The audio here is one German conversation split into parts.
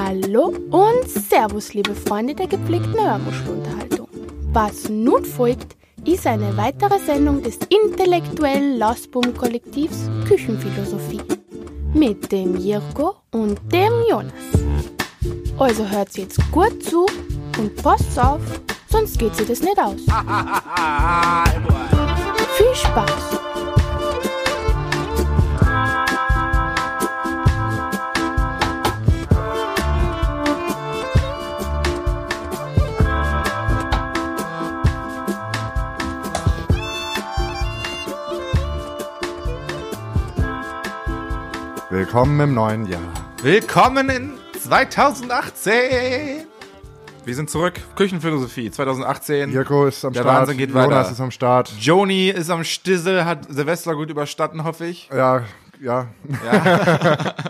Hallo und Servus, liebe Freunde der gepflegten Hörmuschelunterhaltung. Was nun folgt, ist eine weitere Sendung des intellektuellen Lausbum-Kollektivs Küchenphilosophie mit dem Jirko und dem Jonas. Also hört jetzt gut zu und passt auf, sonst geht sie das nicht aus. Viel Spaß! Willkommen im neuen Jahr. Willkommen in 2018. Wir sind zurück. Küchenphilosophie 2018. Jirko ist am Der Start. Wahnsinn geht Jonas weiter. ist am Start. Joni ist am Stissel, hat Silvester gut überstanden, hoffe ich. Ja, ja. Ja.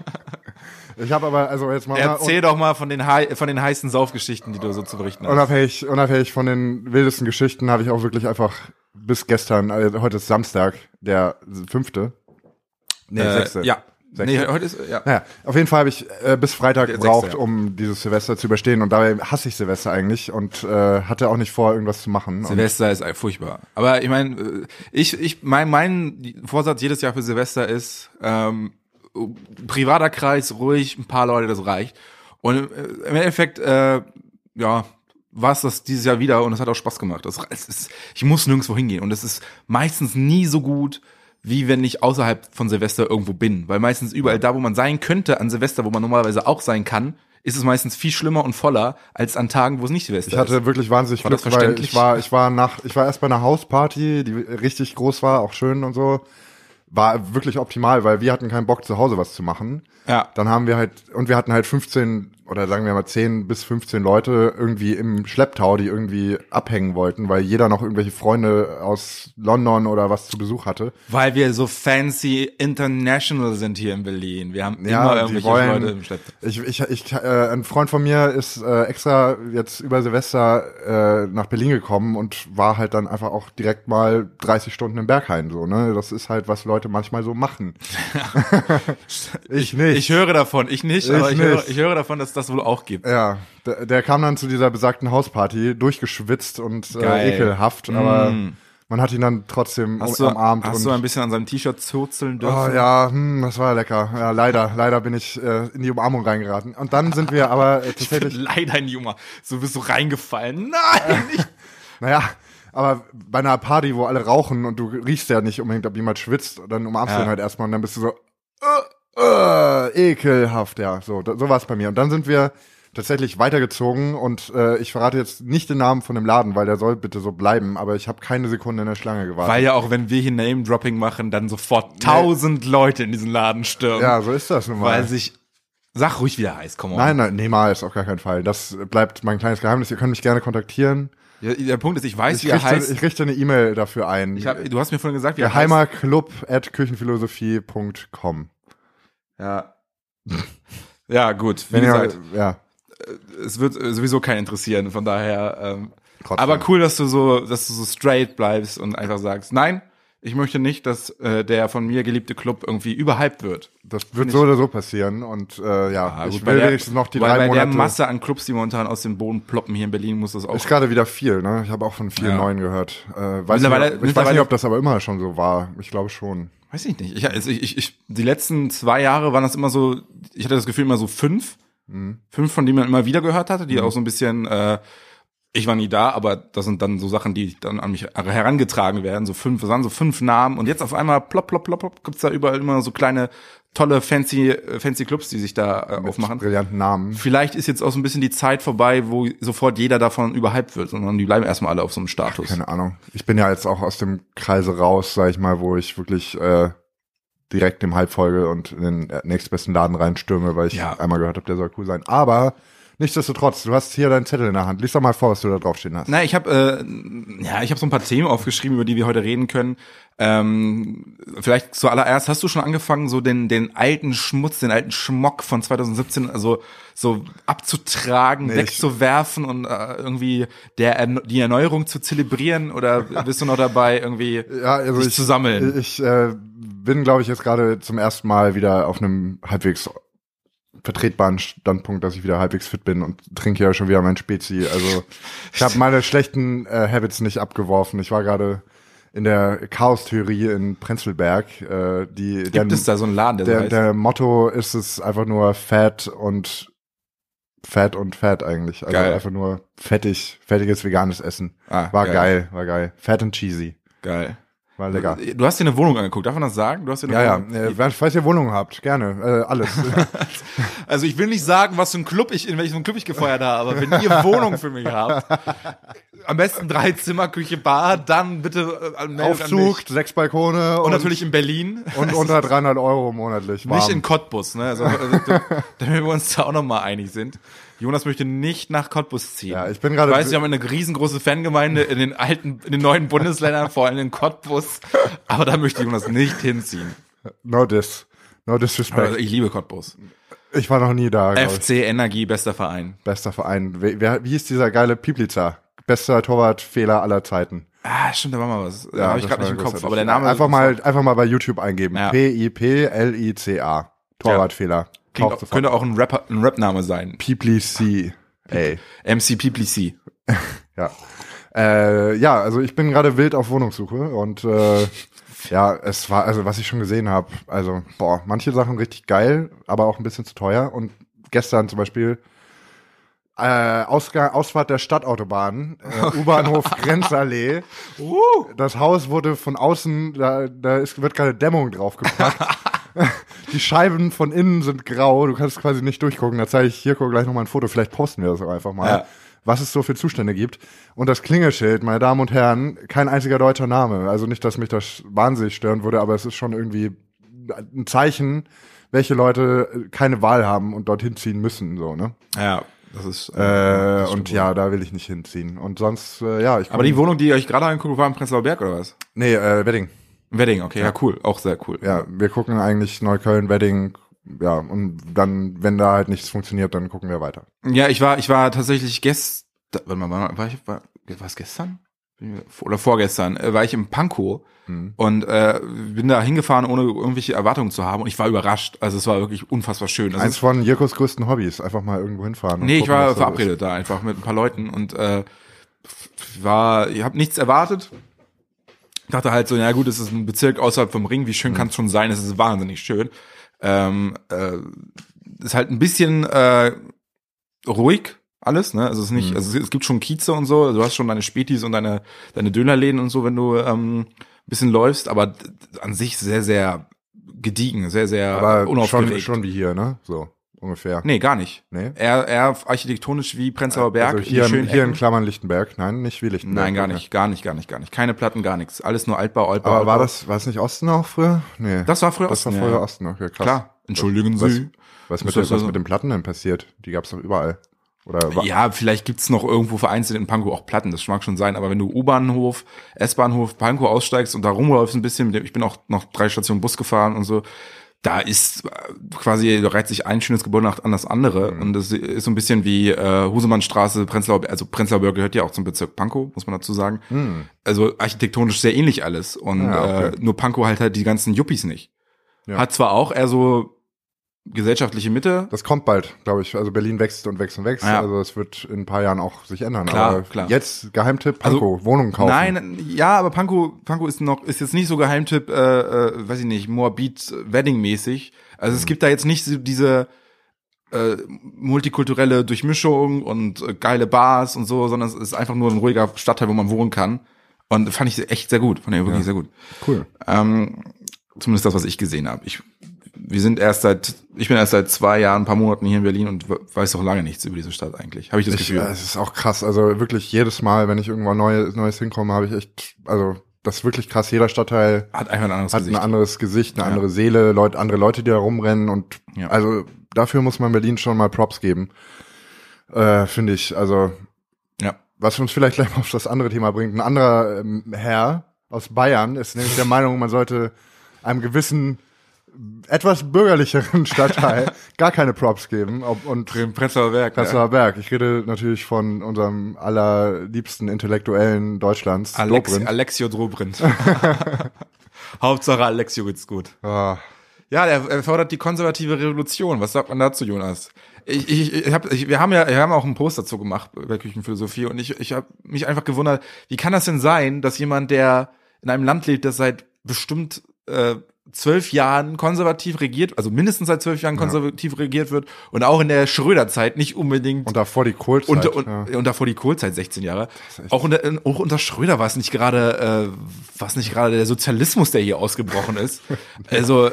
Ich habe aber, also jetzt mal Erzähl doch mal von den, hei- von den heißen Saufgeschichten, die du so zu berichten hast. unabhängig, unabhängig von den wildesten Geschichten habe ich auch wirklich einfach bis gestern, also heute ist Samstag, der fünfte. Nee, Äh, sechste. Ja. Sechste. Nee, heute ist, ja. Naja, auf jeden Fall habe ich äh, bis Freitag gebraucht, ja. um dieses Silvester zu überstehen. Und dabei hasse ich Silvester eigentlich und äh, hatte auch nicht vor, irgendwas zu machen. Silvester ist furchtbar. Aber ich meine, äh, ich, ich, mein, mein Vorsatz jedes Jahr für Silvester ist, ähm, privater Kreis, ruhig, ein paar Leute, das reicht. Und äh, im Endeffekt, äh, ja, war es das dieses Jahr wieder und es hat auch Spaß gemacht. Das, es ist, ich muss nirgendwo hingehen und es ist meistens nie so gut, wie wenn ich außerhalb von Silvester irgendwo bin. Weil meistens überall da, wo man sein könnte an Silvester, wo man normalerweise auch sein kann, ist es meistens viel schlimmer und voller als an Tagen, wo es nicht Silvester Ich hatte ist. wirklich wahnsinnig War Glück, weil ich war, ich war nach, ich war erst bei einer Hausparty, die richtig groß war, auch schön und so. War wirklich optimal, weil wir hatten keinen Bock zu Hause was zu machen. Ja. Dann haben wir halt, und wir hatten halt 15 oder sagen wir mal 10 bis 15 Leute irgendwie im Schlepptau, die irgendwie abhängen wollten, weil jeder noch irgendwelche Freunde aus London oder was zu Besuch hatte. Weil wir so fancy international sind hier in Berlin. Wir haben Ja, immer irgendwelche wollen- Leute im Schlepp. Ich, ich, ich, äh, ein Freund von mir ist äh, extra jetzt über Silvester äh, nach Berlin gekommen und war halt dann einfach auch direkt mal 30 Stunden im Berghain so, ne? Das ist halt, was Leute manchmal so machen. ich nicht. Ich höre davon, ich nicht, Ich aber ich höre, nicht. ich höre davon, dass das wohl auch gibt. ja, der, der kam dann zu dieser besagten Hausparty, durchgeschwitzt und äh, ekelhaft, aber man hat ihn dann trotzdem Hast um, du, umarmt hast und du ein bisschen an seinem T-Shirt zurzeln dürfen? Oh ja, hm, das war lecker. Ja, leider, leider bin ich äh, in die Umarmung reingeraten. Und dann sind wir aber äh, tatsächlich leider in die Junge. So bist du reingefallen. Nein, nicht. Naja, aber bei einer Party, wo alle rauchen und du riechst ja nicht unbedingt, ob jemand schwitzt, dann umarmst du Ja. ihn halt erstmal und dann bist du so, äh, äh, ekelhaft, ja, so, da, so war es bei mir. Und dann sind wir tatsächlich weitergezogen und äh, ich verrate jetzt nicht den Namen von dem Laden, weil der soll bitte so bleiben, aber ich habe keine Sekunde in der Schlange gewartet. Weil ja auch, wenn wir hier Name-Dropping machen, dann sofort tausend Leute in diesen Laden stürmen. ja, so ist das nun mal. Weil sich, sag ruhig wieder heiß, komm on. Nein, nein, niemals, auf gar keinen Fall. Das bleibt mein kleines Geheimnis. Ihr könnt mich gerne kontaktieren. Ja, der Punkt ist, ich weiß, Ich wie er richte, heißt. ich richte eine E-Mail dafür ein. Ich hab, du hast mir vorhin gesagt, wie er heißt. Geheimer Club at küchenphilosophie.com. Ja. Ja, gut. Wie gesagt, ihr, ja, es wird äh, sowieso keinen interessieren, von daher. Ähm, Trotzdem. aber cool, dass du so, dass du so straight bleibst und einfach sagst, nein, ich möchte nicht, dass äh, der von mir geliebte Club irgendwie überhyped wird. Das wird so oder so passieren und äh, ja, Ah, ich gut, will bei der- wenigstens noch die drei bei Monate. der Masse an Clubs, die momentan aus dem Boden ploppen hier in Berlin, muss das auch. ist gerade wieder viel, ne? Ich habe auch von vielen Ja. neuen gehört. Äh, weiß nicht, ich weiß nicht, ob das aber immer schon so war. Ich glaube schon. Weiß ich nicht. Ich, also ich, ich, ich, die letzten zwei Jahre waren das immer so, ich hatte das Gefühl immer so fünf. Mhm. Fünf, von denen man immer wieder gehört hatte, die auch so ein bisschen, äh, ich war nie da, aber das sind dann so Sachen, die dann an mich herangetragen werden. So fünf, das waren so fünf Namen. Und jetzt auf einmal plopp, plopp, plopp, plopp, gibt's da überall immer so kleine, tolle, fancy, äh, fancy Clubs, die sich da äh, aufmachen. Brillanten Namen. Vielleicht ist jetzt auch so ein bisschen die Zeit vorbei, wo sofort jeder davon überhyped wird, sondern die bleiben erstmal alle auf so einem Status. Keine Ahnung. Ich bin ja jetzt auch aus dem Kreise raus, sag ich mal, wo ich wirklich äh, direkt dem Hype folge und in den nächstbesten Laden reinstürme, weil ich Ja. einmal gehört habe, der soll cool sein. Aber nichtsdestotrotz, du hast hier deinen Zettel in der Hand. Lies doch mal vor, was du da draufstehen hast. Na, ich habe äh, ja, ich habe so ein paar Themen aufgeschrieben, über die wir heute reden können. Ähm, vielleicht zuallererst hast du schon angefangen, so den den alten Schmutz, den alten Schmock von 2017, also so abzutragen, Nee, wegzuwerfen und äh, irgendwie der die Erneuerung zu zelebrieren oder bist du noch dabei irgendwie Ja, also ich, zu sammeln? Ich äh, bin, glaube ich, jetzt gerade zum ersten Mal wieder auf einem halbwegs vertretbaren Standpunkt, dass ich wieder halbwegs fit bin und trinke ja schon wieder mein Spezi. Also ich habe meine schlechten äh, Habits nicht abgeworfen. Ich war gerade in der Chaos-Theorie in Prenzlberg. Äh, die, Gibt der, es da so einen Laden, der, der, so heißt? der Motto ist es einfach nur Fat und Fat und Fat eigentlich. Also Geil. einfach nur fettig, fettiges veganes Essen. Ah, war geil. geil. war geil. Fat and cheesy. Geil. War lecker. Du hast dir eine Wohnung angeguckt, darf man das sagen? Du hast dir eine Ja, ja. Wohnung. Äh, falls ihr Wohnungen habt, gerne. Äh, alles. Also ich will nicht sagen, was für ein Club ich, in welchem Club ich gefeuert habe, aber wenn ihr Wohnung für mich habt, am besten drei Zimmer, Küche, Bar, dann bitte äh, an Aufzug, sechs Balkone Und natürlich in Berlin. und unter 300 Euro monatlich. Warm. Nicht in Cottbus, ne? Also, also, damit wir uns da auch nochmal einig sind. Jonas möchte nicht nach Cottbus ziehen. Ja, ich bin gerade- Ich weiß, wir haben eine riesengroße Fangemeinde in den alten, in den neuen Bundesländern, vor allem in Cottbus. Aber da möchte Jonas nicht hinziehen. no dis. No disrespect. ich liebe Cottbus. Ich war noch nie da. FC Energie, bester Verein. Bester Verein. Wer, wie ist dieser geile Piplica? Bester Torwartfehler aller Zeiten. Ah, stimmt, da war mal was. Ja, habe ich gerade nicht im Kopf. Aber der Name einfach mal, einfach mal bei YouTube eingeben. Ja. P-I-P-L-I-C-A. Torwartfehler. Klingt, sofort. könnte auch ein Rapper, ein Rap-Name sein. Piplici. Ey. MC Piplici. Ja. Äh, ja, also ich bin gerade wild auf Wohnungssuche und äh, ja, es war, also was ich schon gesehen habe, also boah, manche Sachen richtig geil, aber auch ein bisschen zu teuer. Und gestern zum Beispiel äh, Ausgang, Ausfahrt der Stadtautobahn, Oh äh, U-Bahnhof Grenzallee. Uh. Das Haus wurde von außen, da, da ist, wird gerade Dämmung draufgepackt. Die Scheiben von innen sind grau, du kannst quasi nicht durchgucken. Da zeige ich hier gleich nochmal ein Foto, vielleicht posten wir das auch einfach mal, Ja. was es so für Zustände gibt. Und das Klingelschild, meine Damen und Herren, kein einziger deutscher Name. Also nicht, dass mich das wahnsinnig stören würde, aber es ist schon irgendwie ein Zeichen, welche Leute keine Wahl haben und dorthin ziehen müssen, so, ne? Ja, das ist. Äh, das stimmt und ja, da will ich nicht hinziehen. Und sonst, äh, ja, ich Aber die Wohnung, die ihr euch gerade angeguckt, war im Prenzlauer Berg oder was? Nee, äh, Wedding. Wedding, okay, ja, cool, auch sehr cool. Ja, wir gucken eigentlich Neukölln, Wedding, ja, und dann, wenn da halt nichts funktioniert, dann gucken wir weiter. Ja, ich war, ich war tatsächlich gestern, warte mal, war, war ich, war, war es gestern? Oder vorgestern, äh, war ich im Pankow Mhm. und äh, bin da hingefahren, ohne irgendwelche Erwartungen zu haben und ich war überrascht. Also es war wirklich unfassbar schön. Das Eins ist, von Jirkos größten Hobbys, einfach mal irgendwo hinfahren. nee, ich gucken, war was da verabredet da einfach mit ein paar Leuten und äh, war, ich habe nichts erwartet. Dachte halt so, ja gut, es ist ein Bezirk außerhalb vom Ring, wie schön kann es schon sein? Es ist wahnsinnig schön. Ähm, äh, ist halt ein bisschen äh, ruhig alles, ne? Also es ist nicht, also es, gibt schon Kieze und so, also du hast schon deine Spätis und deine deine Dönerläden und so, wenn du ähm, ein bisschen läufst, aber an sich sehr sehr gediegen, sehr sehr. Aber unaufgeregt. schon, schon wie hier, ne? So, ungefähr. Nee, gar nicht. Nee? Eher, eher architektonisch wie Prenzlauer Berg. Also hier, schönen hier in. Klammern Lichtenberg, nein, nicht wie Lichtenberg. Nein, gar okay. nicht, gar nicht, gar nicht, gar nicht. Keine Platten, gar nichts. Alles nur Altbau, Altbau. Aber war das, war das nicht Osten auch früher? Nee. Das war früher das Osten, war früher ja. Osten, okay, krass. Klar. Entschuldigen Was, Sie. was, mit, Ist den, das was also- mit den Platten denn passiert? Die gab's doch überall. Oder Ja, vielleicht gibt's noch irgendwo vereinzelt in Pankow auch Platten, das mag schon sein, aber wenn du U-Bahnhof, S-Bahnhof, Pankow aussteigst und da rumläufst ein bisschen, mit dem- ich bin auch noch drei Stationen Bus gefahren und so, da ist äh, quasi, da reiht sich ein schönes Gebäude nach an das andere Mhm. und das ist so ein bisschen wie äh, Husemannstraße, Prenzlauer, also Prenzlauer Berg gehört ja auch zum Bezirk Pankow, muss man dazu sagen. Also architektonisch sehr ähnlich alles und Mhm. Ja, okay. äh, nur Pankow halt halt die ganzen Yuppies nicht. Ja. Hat zwar auch eher so gesellschaftliche Mitte, Das kommt bald, glaube ich. Also Berlin wächst und wächst und wächst. Ja. Also es wird in ein paar Jahren auch sich ändern. Klar, Aber klar. jetzt Geheimtipp, Also, Pankow, Wohnung kaufen. Nein, ja, aber Pankow, Pankow ist noch, ist jetzt nicht so Geheimtipp, äh, äh, weiß ich nicht, Moabit Wedding mäßig. Also Mhm. es gibt da jetzt nicht so diese äh, multikulturelle Durchmischung und äh, geile Bars und so, sondern es ist einfach nur ein ruhiger Stadtteil, wo man wohnen kann. Und fand ich echt sehr gut, fand ich wirklich sehr gut. Cool. Ähm, zumindest das, was ich gesehen habe. Ich, wir sind erst seit, ich bin erst seit zwei Jahren, ein paar Monaten hier in Berlin und we- weiß noch lange nichts über diese Stadt eigentlich. Habe ich das Ich, Gefühl. äh, es ist auch krass. Also wirklich jedes Mal, wenn ich irgendwo Neues, Neues hinkomme, habe ich echt, also das ist wirklich krass. Jeder Stadtteil hat einfach ein anderes hat Gesicht. ein anderes Gesicht, eine Ja. andere Seele, Leute, andere Leute, die da rumrennen und Ja. also dafür muss man Berlin schon mal Props geben. Äh, Finde ich. Also ja. was uns vielleicht gleich mal auf das andere Thema bringt. Ein anderer ähm, Herr aus Bayern ist nämlich der Meinung, man sollte einem gewissen etwas bürgerlicheren Stadtteil gar keine Props geben. Ob, und Prenzlauer Berg. ne? Prenzlauer Berg. Ich rede natürlich von unserem allerliebsten Intellektuellen Deutschlands, Alex, Dobrindt. Alexio Dobrindt. Hauptsache Alexio geht's gut. Ah, Ja, er, er fordert die konservative Revolution. Was sagt man dazu, Jonas? Ich, ich, ich hab, ich, wir haben ja, wir haben auch einen Post dazu gemacht bei Küchenphilosophie und ich, ich habe mich einfach gewundert, wie kann das denn sein, dass jemand, der in einem Land lebt, das seit bestimmt äh, zwölf Jahren konservativ regiert, also mindestens seit zwölf Jahren konservativ ja. regiert wird und auch in der Schröder-Zeit nicht unbedingt. Und davor die Kohlzeit. Und, und, ja. und davor die Kohlzeit, 16 Jahre. Auch unter, auch unter Schröder war es nicht gerade, äh, war es nicht gerade der Sozialismus, der hier ausgebrochen ist. also,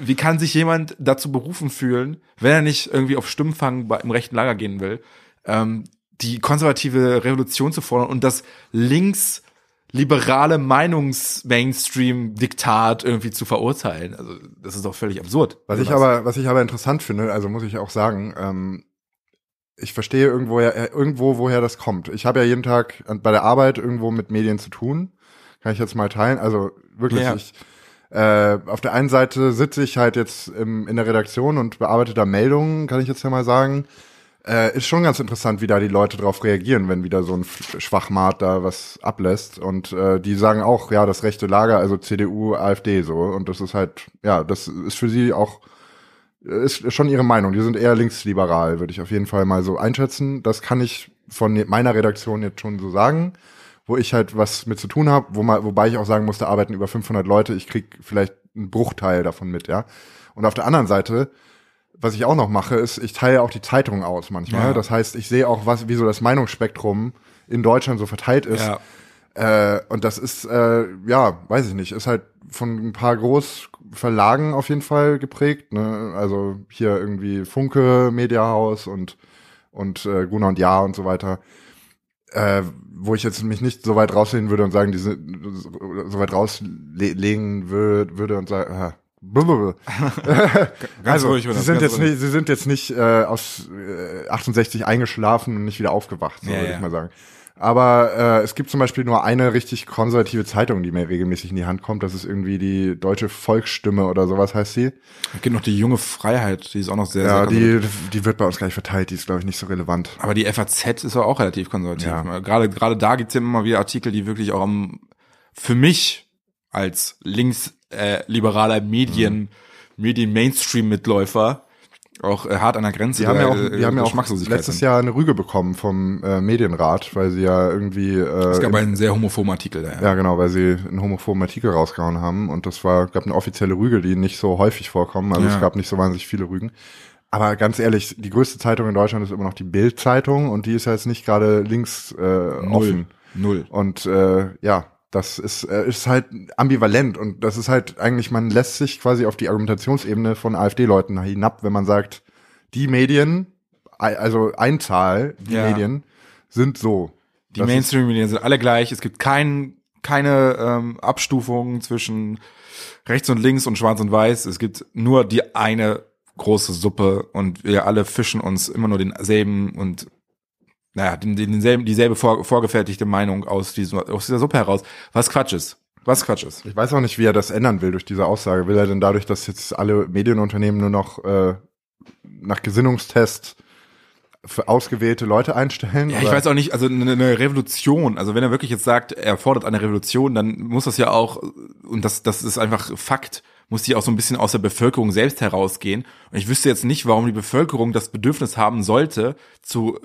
wie kann sich jemand dazu berufen fühlen, wenn er nicht irgendwie auf Stimmfang im rechten Lager gehen will, ähm, die konservative Revolution zu fordern und das links liberale Meinungs-Mainstream-Diktat irgendwie zu verurteilen. Also das ist doch völlig absurd. Was ich aber, was ich aber interessant finde, also muss ich auch sagen, ähm, ich verstehe irgendwo, äh, irgendwo, woher das kommt. Ich habe ja jeden Tag bei der Arbeit irgendwo mit Medien zu tun. Kann ich jetzt mal teilen. Also wirklich, ja. ich, äh, auf der einen Seite sitze ich halt jetzt im, in der Redaktion und bearbeite da Meldungen, kann ich jetzt ja mal sagen. Äh, ist schon ganz interessant, wie da die Leute drauf reagieren, wenn wieder so ein Schwachmat da was ablässt. Und äh, die sagen auch, ja, das rechte Lager, also CDU, AfD so. Und das ist halt, ja, das ist für sie auch, ist schon ihre Meinung. Die sind eher linksliberal, würde ich auf jeden Fall mal so einschätzen. Das kann ich von meiner Redaktion jetzt schon so sagen, wo ich halt was mit zu tun habe, wo wobei ich auch sagen musste, arbeiten über 500 Leute, ich krieg vielleicht einen Bruchteil davon mit, ja. Und auf der anderen Seite was ich auch noch mache, ist, ich teile auch die Zeitungen aus manchmal. Ja. Das heißt, ich sehe auch, was, wie so das Meinungsspektrum in Deutschland so verteilt ist. Ja. Äh, und das ist, äh, ja, weiß ich nicht, ist halt von ein paar Großverlagen auf jeden Fall geprägt. Ne? Also hier irgendwie Funke, Mediahaus und, und äh, Gunnar und Ja und so weiter. Äh, wo ich jetzt mich nicht so weit rauslehnen würde und sagen, die sind so weit rauslegen würde, würde und sagen, äh, also, ruhig, sie sind jetzt nicht, sie sind jetzt nicht äh, aus äh, 68 eingeschlafen und nicht wieder aufgewacht, so ja, würde ja. ich mal sagen. Aber äh, es gibt zum Beispiel nur eine richtig konservative Zeitung, die mir regelmäßig in die Hand kommt. Das ist irgendwie die Deutsche Volksstimme oder sowas heißt sie. Es gibt noch die junge Freiheit, die ist auch noch sehr, ja, sehr die, die wird bei uns gleich verteilt, die ist, glaube ich, nicht so relevant. Aber die FAZ ist auch relativ konservativ. Ja. Gerade, gerade da gibt's ja immer wieder Artikel, die wirklich auch am, für mich als links äh, liberaler Medien, mhm. Medien-Mainstream-Mitläufer auch äh, hart an der Grenze. Die haben ja auch, die äh, haben ja auch letztes. Jahr eine Rüge bekommen vom äh, Medienrat, weil sie ja irgendwie. Äh, es gab einen sehr homophoben Artikel da. Ja. ja, genau, weil sie einen homophoben Artikel rausgehauen haben und das war gab eine offizielle Rüge, die nicht so häufig vorkommen. Also ja. es gab nicht so wahnsinnig viele Rügen. Aber ganz ehrlich, die größte Zeitung in Deutschland ist immer noch die Bild-Zeitung und die ist ja jetzt nicht gerade links äh, Null. offen. Null. Und äh, ja, das ist, äh, ist halt ambivalent und das ist halt eigentlich, man lässt sich quasi auf die Argumentationsebene von AfD-Leuten hinab, wenn man sagt, die Medien, also Einzahl, die ja. Medien, sind so. Die Mainstream-Medien sind alle gleich. Es gibt kein, keine ähm, Abstufungen zwischen rechts und links und schwarz und weiß. Es gibt nur die eine große Suppe und wir alle fischen uns immer nur denselben und naja, den, denselben, dieselbe vor, vorgefertigte Meinung aus, diesem, aus dieser Suppe heraus, was Quatsch ist. Was Quatsch ist. Ich weiß auch nicht, wie er das ändern will durch diese Aussage. Will er denn dadurch, dass jetzt alle Medienunternehmen nur noch äh, nach Gesinnungstest für ausgewählte Leute einstellen? Ja, ich weiß auch nicht, also eine, eine, Revolution, also wenn er wirklich jetzt sagt, er fordert eine Revolution, dann muss das ja auch, und das, das ist einfach Fakt, muss die auch so ein bisschen aus der Bevölkerung selbst herausgehen. Und ich wüsste jetzt nicht, warum die Bevölkerung das Bedürfnis haben sollte, zu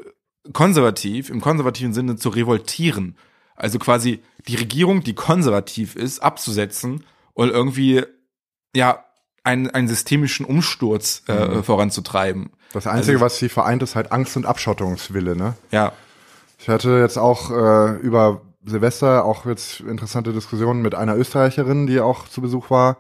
konservativ, im konservativen Sinne zu revoltieren. Also quasi die Regierung, die konservativ ist, abzusetzen und irgendwie, ja, einen, einen systemischen Umsturz äh, mhm. voranzutreiben. Das Einzige, also, was sie vereint, ist halt Angst und Abschottungswille, ne? Ja. Ich hatte jetzt auch äh, über Silvester auch jetzt interessante Diskussionen mit einer Österreicherin, die auch zu Besuch war,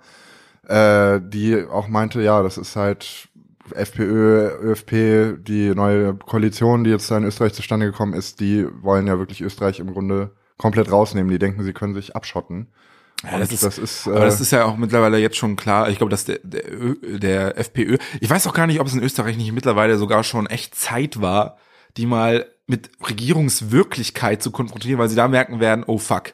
äh, die auch meinte, ja, das ist halt FPÖ, ÖFP, die neue Koalition, die jetzt da in Österreich zustande gekommen ist, die wollen ja wirklich Österreich im Grunde komplett rausnehmen. Die denken, sie können sich abschotten. Ja, das ist, das ist, äh, aber das ist ja auch mittlerweile jetzt schon klar. Ich glaube, dass der, der, der FPÖ, ich weiß auch gar nicht, ob es in Österreich nicht mittlerweile sogar schon echt Zeit war, die mal mit Regierungswirklichkeit zu konfrontieren, weil sie da merken werden, oh fuck,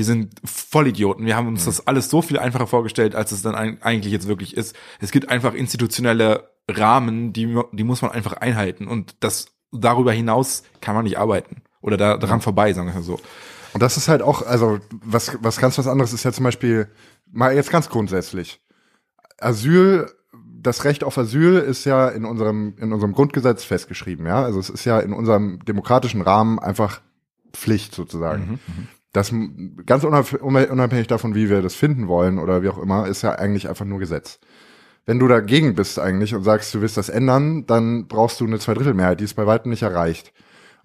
wir sind Vollidioten. Wir haben uns das alles so viel einfacher vorgestellt, als es dann eigentlich jetzt wirklich ist. Es gibt einfach institutionelle Rahmen, die, die muss man einfach einhalten. Und das darüber hinaus kann man nicht arbeiten. Oder da, daran vorbei, sagen wir so. Und das ist halt auch, also was, was ganz was anderes ist ja zum Beispiel, mal jetzt ganz grundsätzlich. Asyl, das Recht auf Asyl ist ja in unserem, in unserem Grundgesetz festgeschrieben, ja. Also es ist ja in unserem demokratischen Rahmen einfach Pflicht sozusagen. Mhm, Das ganz unab- unabhängig davon, wie wir das finden wollen oder wie auch immer, ist ja eigentlich einfach nur Gesetz. Wenn du dagegen bist eigentlich und sagst, du willst das ändern, dann brauchst du eine Zweidrittelmehrheit, die ist bei weitem nicht erreicht.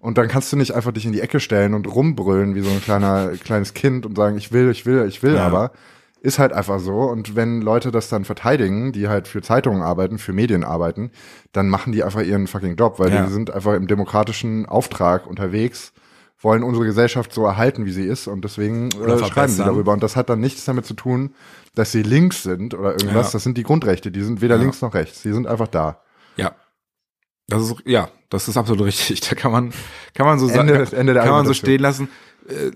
Und dann kannst du nicht einfach dich in die Ecke stellen und rumbrüllen wie so ein kleiner, kleines Kind und sagen, ich will, ich will, ich will, Ja. aber ist halt einfach so. Und wenn Leute das dann verteidigen, die halt für Zeitungen arbeiten, für Medien arbeiten, dann machen die einfach ihren fucking Job, weil Ja. die sind einfach im demokratischen Auftrag unterwegs, wollen unsere Gesellschaft so erhalten, wie sie ist und deswegen äh, schreiben sie darüber. Und das hat dann nichts damit zu tun, dass sie links sind oder irgendwas. Ja. Das sind die Grundrechte, die sind weder Ja. links noch rechts. Die sind einfach da. Ja. Das ist, ja, das ist absolut richtig. Da kann man, kann man so sagen, Ende- Ende der kann man so stehen lassen. Äh,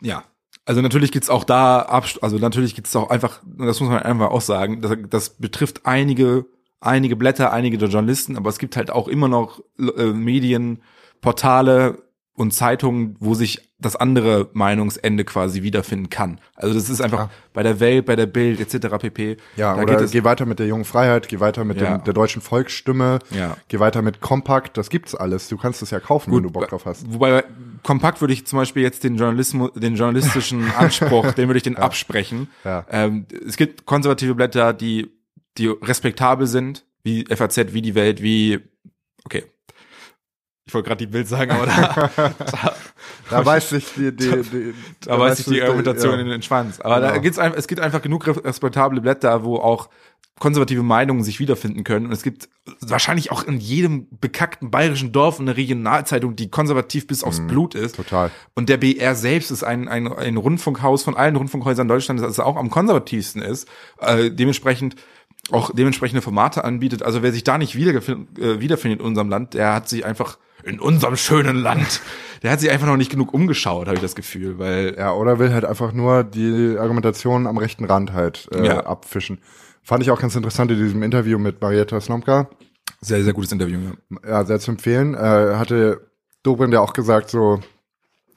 ja. Also natürlich gibt's auch da, also natürlich gibt's auch einfach, das muss man einfach auch sagen, das, das betrifft einige, einige Blätter, einige der Journalisten, aber es gibt halt auch immer noch äh, Medien, Portale und Zeitungen, wo sich das andere Meinungsende quasi wiederfinden kann. Also das ist einfach Ja. bei der Welt, bei der Bild etc. pp. Ja, da oder geht es, geh weiter mit der jungen Freiheit, geh weiter mit Ja. dem, der deutschen Volksstimme, Ja. geh weiter mit Kompakt, das gibt's alles. Du kannst es ja kaufen, wenn du Bock drauf hast. Wobei kompakt würde ich zum Beispiel jetzt den Journalismus, den journalistischen Anspruch, den würde ich den absprechen. Ähm, es gibt konservative Blätter, die die respektabel sind, wie FAZ, wie die Welt, wie okay. Ich wollte gerade die Bild sagen, aber da, da, Da weiß sich die, die, die da weiß ich die Argumentation ja. in den Schwanz. Aber da Genau. gibt's einfach, es gibt einfach genug respektable Blätter, wo auch konservative Meinungen sich wiederfinden können. Und es gibt wahrscheinlich auch in jedem bekackten bayerischen Dorf eine Regionalzeitung, die konservativ bis aufs Blut ist. Total. Und der BR selbst ist ein, ein, ein Rundfunkhaus von allen Rundfunkhäusern Deutschlands, das auch am konservativsten ist, äh, dementsprechend auch dementsprechende Formate anbietet. Also wer sich da nicht wiedergefin- äh, wiederfindet in unserem Land, der hat sich einfach in unserem schönen Land, der hat sich einfach noch nicht genug umgeschaut, habe ich das Gefühl, weil Ja, oder will halt einfach nur die Argumentation am rechten Rand halt äh, Ja. abfischen. Fand ich auch ganz interessant in diesem Interview mit Marietta Slomka. sehr, sehr gutes Interview. Ja. Ja, sehr zu empfehlen. Äh, hatte Dobrindt ja auch gesagt, so,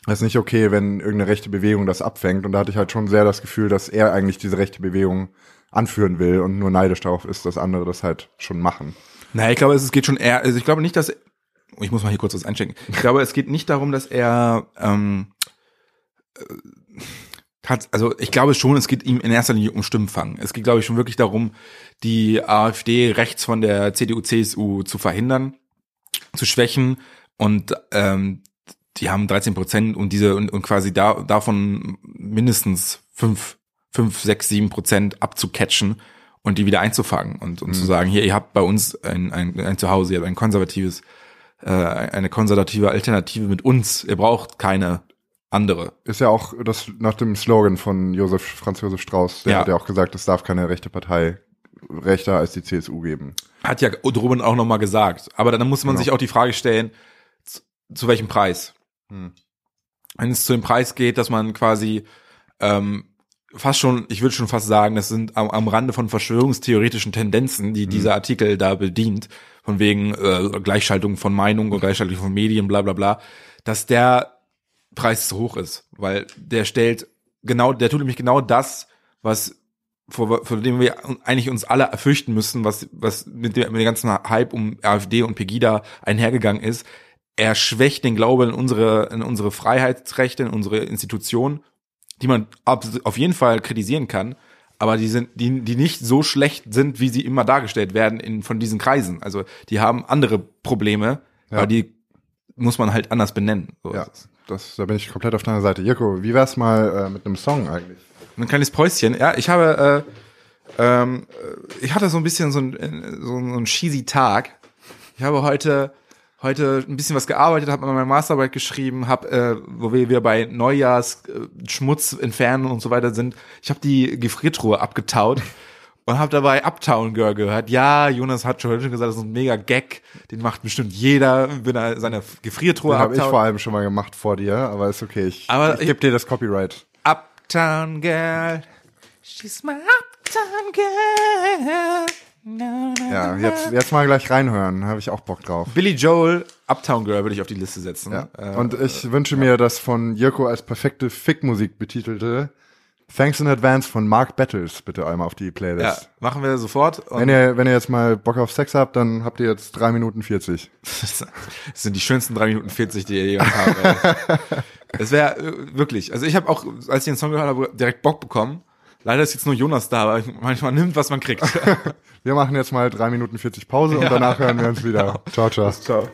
es ist nicht okay, wenn irgendeine rechte Bewegung das abfängt. Und da hatte ich halt schon sehr das Gefühl, dass er eigentlich diese rechte Bewegung anführen will und nur neidisch darauf ist, dass andere das halt schon machen. Naja, ich glaube, es geht schon eher, also ich glaube nicht, dass, ich muss mal hier kurz was einchecken. Ich glaube, es geht nicht darum, dass er, ähm, äh, hat, also ich glaube schon, es geht ihm in erster Linie um Stimmenfang. Es geht, glaube ich, schon wirklich darum, die AfD rechts von der CDU, CSU zu verhindern, zu schwächen und ähm, die haben 13 Prozent und diese und, und quasi da, davon mindestens fünf, fünf, sechs, sieben Prozent abzucatchen und die wieder einzufangen und, und zu sagen, hier, ihr habt bei uns ein, ein, ein Zuhause, ihr habt ein konservatives, äh, eine konservative Alternative mit uns, ihr braucht keine andere. Ist ja auch das nach dem Slogan von Josef, Franz Josef Strauß. Der Ja. hat ja auch gesagt, es darf keine rechte Partei rechter als die CSU geben. Hat ja Druben auch nochmal gesagt. Aber dann muss man Genau. sich auch die Frage stellen, zu, zu welchem Preis? Hm. Wenn es zu dem Preis geht, dass man quasi ähm, fast schon, ich würde schon fast sagen, das sind am, am Rande von verschwörungstheoretischen Tendenzen, die dieser Artikel da bedient, von wegen äh, Gleichschaltung von Meinung und Gleichschaltung von Medien, bla bla bla, dass der Preis zu hoch ist, weil der stellt genau, der tut nämlich genau das, was vor, vor dem wir eigentlich uns alle fürchten müssen, was, was mit dem, mit dem ganzen Hype um AfD und Pegida einhergegangen ist. Er schwächt den Glauben in unsere, in unsere Freiheitsrechte, in unsere Institutionen, die man auf jeden Fall kritisieren kann, aber die sind, die, die nicht so schlecht sind, wie sie immer dargestellt werden in, von diesen Kreisen. Also, die haben andere Probleme, Ja. aber die muss man halt anders benennen. So Ja, das, da bin ich komplett auf deiner Seite. Jirko, wie wär's mal äh, mit einem Song eigentlich? Ein kleines Päuschen. Ja, ich habe, äh, ähm, äh, ich hatte so ein bisschen so ein, äh, so, ein- so einen cheesy Tag. Ich habe heute, heute ein bisschen was gearbeitet, habe meine Masterarbeit geschrieben, habe, äh, wo wir wieder bei Neujahrs äh, Schmutz entfernen und so weiter sind. Ich habe die Gefriertruhe abgetaut und habe dabei Uptown Girl gehört. Ja, Jonas hat schon gesagt, das ist ein mega Gag. Den macht bestimmt jeder, wenn er seine Gefriertruhe Den habe ich vor allem schon mal gemacht vor dir, aber ist okay. Ich, Aber ich- gebe dir das Copyright. Uptown Girl. She's my Uptown Girl. Ja, jetzt, jetzt mal gleich reinhören, habe ich auch Bock drauf. Billy Joel, Uptown Girl würde ich auf die Liste setzen. Ja. Äh, Und ich wünsche mir das von Jirko als perfekte Fickmusik betitelte Thanks in Advance von Mark Battles bitte einmal auf die Ja, Playlist. machen wir sofort. Wenn ihr, wenn ihr jetzt mal Bock auf Sex habt, dann habt ihr jetzt drei Minuten 40. das sind die schönsten drei Minuten 40, die ihr je habt. Das wäre äh, wirklich. Also ich habe auch, als ich den Song gehört habe, direkt Bock bekommen. Leider ist jetzt nur Jonas da, aber manchmal nimmt, was man kriegt. Wir machen jetzt mal drei Minuten 40 Pause und danach hören wir uns wieder. Ciao, ciao. Ciao.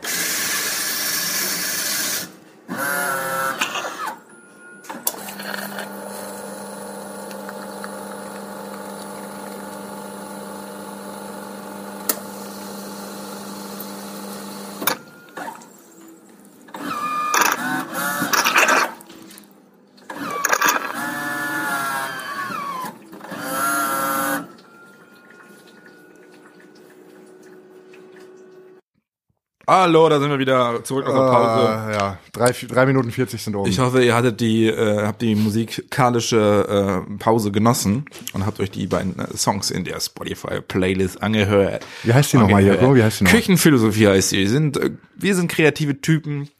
Hallo, da sind wir wieder zurück aus der Pause. Äh, ja, drei, drei Minuten 40 sind um. Ich hoffe, ihr hattet die, äh, habt die musikalische äh, Pause genossen und habt euch die beiden äh, Songs in der Spotify-Playlist angehört. Wie heißt die nochmal. Joko? Wie heißt die nochmal? Küchenphilosophie heißt sie. Wir sind, äh, wir sind kreative Typen.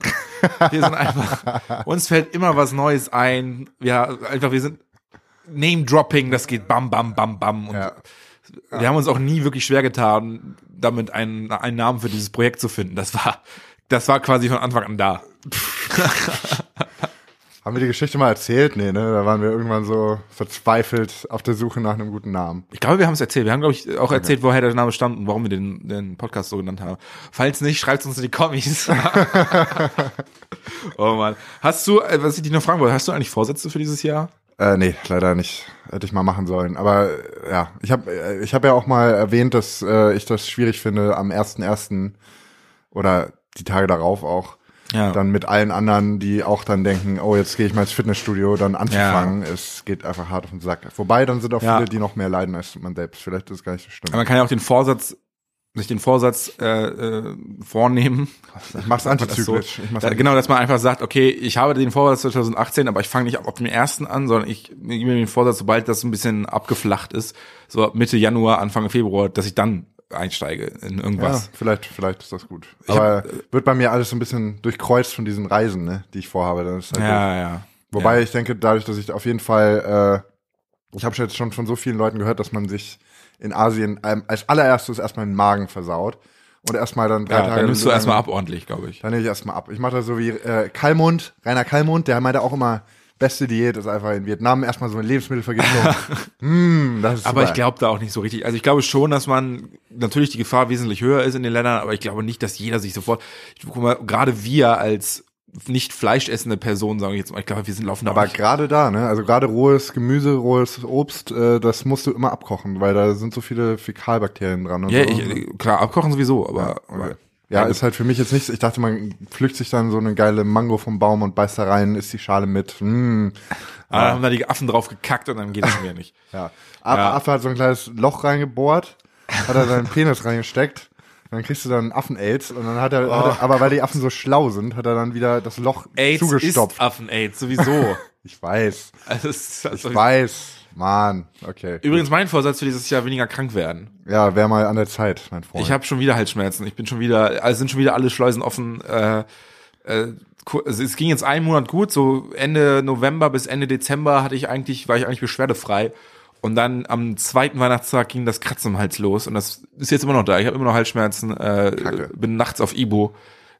Wir sind einfach, uns fällt immer was Neues ein. Ja, einfach, wir sind Name-Dropping, das geht bam, bam, bam, bam. Und Ja. wir haben uns auch nie wirklich schwer getan, damit einen, einen Namen für dieses Projekt zu finden. Das war, das war quasi von Anfang an da. Haben wir die Geschichte mal erzählt? Nee, ne? Da waren wir irgendwann so verzweifelt auf der Suche nach einem guten Namen. Ich glaube, wir haben es erzählt. Wir haben, glaube ich, auch erzählt, woher der Name stammt und warum wir den, den Podcast so genannt haben. Falls nicht, schreibt uns in die Kommis. oh Mann. Hast du, äh, was ich dich noch fragen wollte, hast du eigentlich Vorsätze für dieses Jahr? Äh, nee, leider nicht. Hätte ich mal machen sollen. Aber ja, ich habe äh, ich hab ja auch mal erwähnt, dass äh, ich das schwierig finde, am 1.1. oder die Tage darauf auch, Ja. dann mit allen anderen, die auch dann denken, oh, jetzt gehe ich mal ins Fitnessstudio, dann anzufangen. Es geht einfach hart auf den Sack. Wobei, dann sind auch Ja. viele, die noch mehr leiden als man selbst. Vielleicht ist es gar nicht so Aber schlimm. man kann ja auch den Vorsatz, sich den Vorsatz äh, äh, vornehmen. Ich mach's antizyklisch. Ich mach's Da, genau, dass man einfach sagt, okay, ich habe den Vorsatz 2018, aber ich fange nicht ab dem ersten an, sondern ich gebe mir den Vorsatz, sobald das ein bisschen abgeflacht ist, so Mitte Januar, Anfang Februar, dass ich dann einsteige in Ja, irgendwas. vielleicht, vielleicht ist das gut. Ich hab- Aber wird bei mir alles so ein bisschen durchkreuzt von diesen Reisen, ne, die ich vorhabe. Halt. Ja, ja. Wobei ja. ich denke, dadurch, dass ich auf jeden Fall, äh, ich habe jetzt schon von so vielen Leuten gehört, dass man sich in Asien ähm, als allererstes erstmal den Magen versaut und erstmal dann drei ja, Tage. dann nimmst du erstmal ab ordentlich, glaube ich. Dann nehme ich erstmal ab. Ich mache das so wie äh, Kalmund, Rainer Kalmund, der meinte auch immer, beste Diät ist einfach in Vietnam erstmal so eine Lebensmittelvergiftung. mm, das ist Aber super. ich glaube da auch nicht so richtig. Also ich glaube schon, dass man natürlich die Gefahr wesentlich höher ist in den Ländern, aber ich glaube nicht, dass jeder sich sofort. Ich guck mal, gerade wir als nicht fleischessende Person, sage ich jetzt mal, ich glaube, wir sind laufen Aber gerade da, ne, also gerade rohes Gemüse, rohes Obst, äh, das musst du immer abkochen, weil da sind so viele Fäkalbakterien dran. Und Ja, so. ich, klar, abkochen sowieso, aber, Okay. Ja, ist halt für mich jetzt nichts. Ich dachte, man pflückt sich dann so eine geile Mango vom Baum und beißt da rein, isst die Schale mit. Mm. aber dann haben da die Affen drauf gekackt und dann geht es mir nicht. Ja. Affe, Ja. Affe hat so ein kleines Loch reingebohrt, hat er seinen Penis reingesteckt. Dann kriegst du dann Affen-Aids und dann hat er, hat er, aber weil die Affen so schlau sind, hat er dann wieder das Loch AIDS zugestopft. ist Affen-Aids, sowieso. Ich weiß, also, also ich weiß. Mann, okay. Übrigens mein Vorsatz für dieses Jahr weniger krank werden. Ja, wäre mal an der Zeit, mein Freund. Ich habe schon wieder Halsschmerzen. Ich bin schon wieder, also sind schon wieder alle Schleusen offen. Äh, äh, also es ging jetzt einen Monat gut, so Ende November bis Ende Dezember hatte ich eigentlich, war ich eigentlich beschwerdefrei. Und dann am zweiten Weihnachtstag ging das Kratzen im Hals los und das ist jetzt immer noch da. Ich habe immer noch Halsschmerzen, äh, Kacke. bin nachts auf Ibo,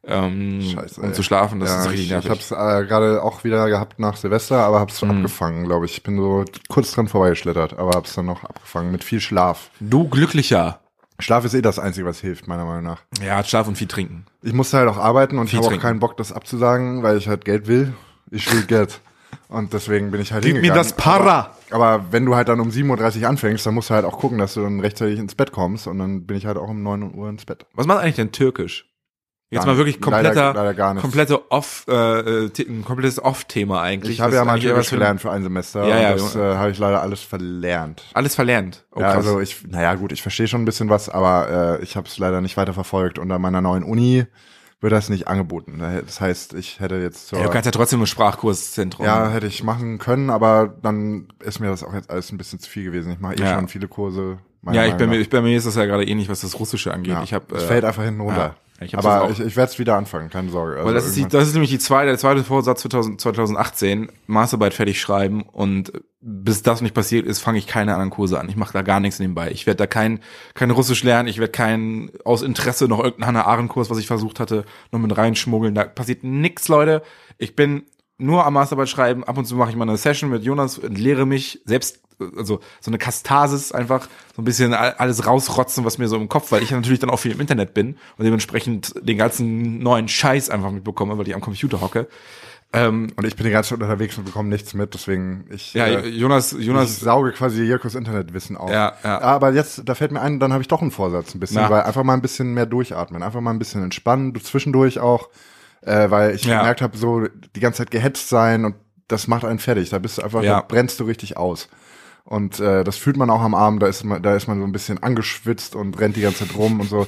ähm, Scheiße, um ey. zu schlafen. Das ja, ist richtig ich, ich nervig. hab's äh, gerade auch wieder gehabt nach Silvester, aber hab's Mhm. abgefangen, glaube ich. Ich bin so kurz dran vorbeigeschlittert, aber hab's dann noch abgefangen mit viel Schlaf. du glücklicher. Schlaf ist eh das Einzige, was hilft, meiner Meinung nach. Ja, Schlaf und viel trinken. Ich musste halt auch arbeiten und ich Viel habe auch keinen Bock, das abzusagen, weil ich halt Geld will. Ich will Geld. Und deswegen bin ich halt Gib mir hingegangen. das Para. Aber, aber wenn du halt dann um 7.30 Uhr anfängst, dann musst du halt auch gucken, dass du dann rechtzeitig ins Bett kommst. Und dann bin ich halt auch um 9 Uhr ins Bett. Was macht eigentlich denn Türkisch? Jetzt mal wirklich. Leider- kompletter, leider gar nichts. komplette Off, äh, äh, ein komplettes Off-Thema eigentlich. Ich habe ja mal Türkisch gelernt für ein Semester. Ja, ja, das äh, habe ich leider alles verlernt. Alles verlernt. Oh, ja, krass. also ich, naja gut, ich verstehe schon ein bisschen was, aber äh, ich habe es leider nicht weiter verfolgt. Und an meiner neuen Uni wird das nicht angeboten. Das heißt, ich hätte jetzt zur, ja, du kannst ja trotzdem ein Sprachkurszentrum. ja, hätte ich machen können, aber dann ist mir das auch jetzt alles ein bisschen zu viel gewesen. Ich mache eh Ja. schon viele Kurse. ja ich, Meinung mir, ich, bei mir ist das ja gerade ähnlich, was das Russische angeht. Ja, ich habe es äh, fällt einfach hinten runter. Ich Aber ich, ich werde es wieder anfangen, keine Sorge. Also Weil das ist, die, das ist nämlich die zweite, der zweite Vorsatz 2000, 2018, Masterarbeit fertig schreiben und bis das nicht passiert ist, fange ich keine anderen Kurse an. Ich mache da gar nichts nebenbei. Ich werde da kein, kein Russisch lernen, ich werde kein aus Interesse noch irgendeinen Hannah Arendt Kurs, was ich versucht hatte, noch mit reinschmuggeln. Da passiert nix, Leute. Ich bin nur am Masterarbeit schreiben, ab und zu mache ich mal eine Session mit Jonas und lehre mich selbst also so eine Kastasis einfach so ein bisschen all- alles rausrotzen, was mir so im Kopf, weil ich natürlich dann auch viel im Internet bin und dementsprechend den ganzen neuen Scheiß einfach mitbekomme, weil ich am Computer hocke. Ähm, und ich bin die ganze Zeit unterwegs und bekomme nichts mit, deswegen ich, ja, äh, Jonas, ich Jonas, sauge quasi Jirkos Internetwissen auf. Ja, ja. Aber jetzt, da fällt mir ein, dann habe ich doch einen Vorsatz ein bisschen, Na. weil einfach mal ein bisschen mehr durchatmen, einfach mal ein bisschen entspannen, du zwischendurch auch, äh, weil ich Ja. gemerkt habe, so die ganze Zeit gehetzt sein und das macht einen fertig. Da bist du einfach, Ja. da brennst du richtig aus. Und äh, das fühlt man auch am Abend, da ist man, da ist man so ein bisschen angeschwitzt und rennt die ganze Zeit rum und so.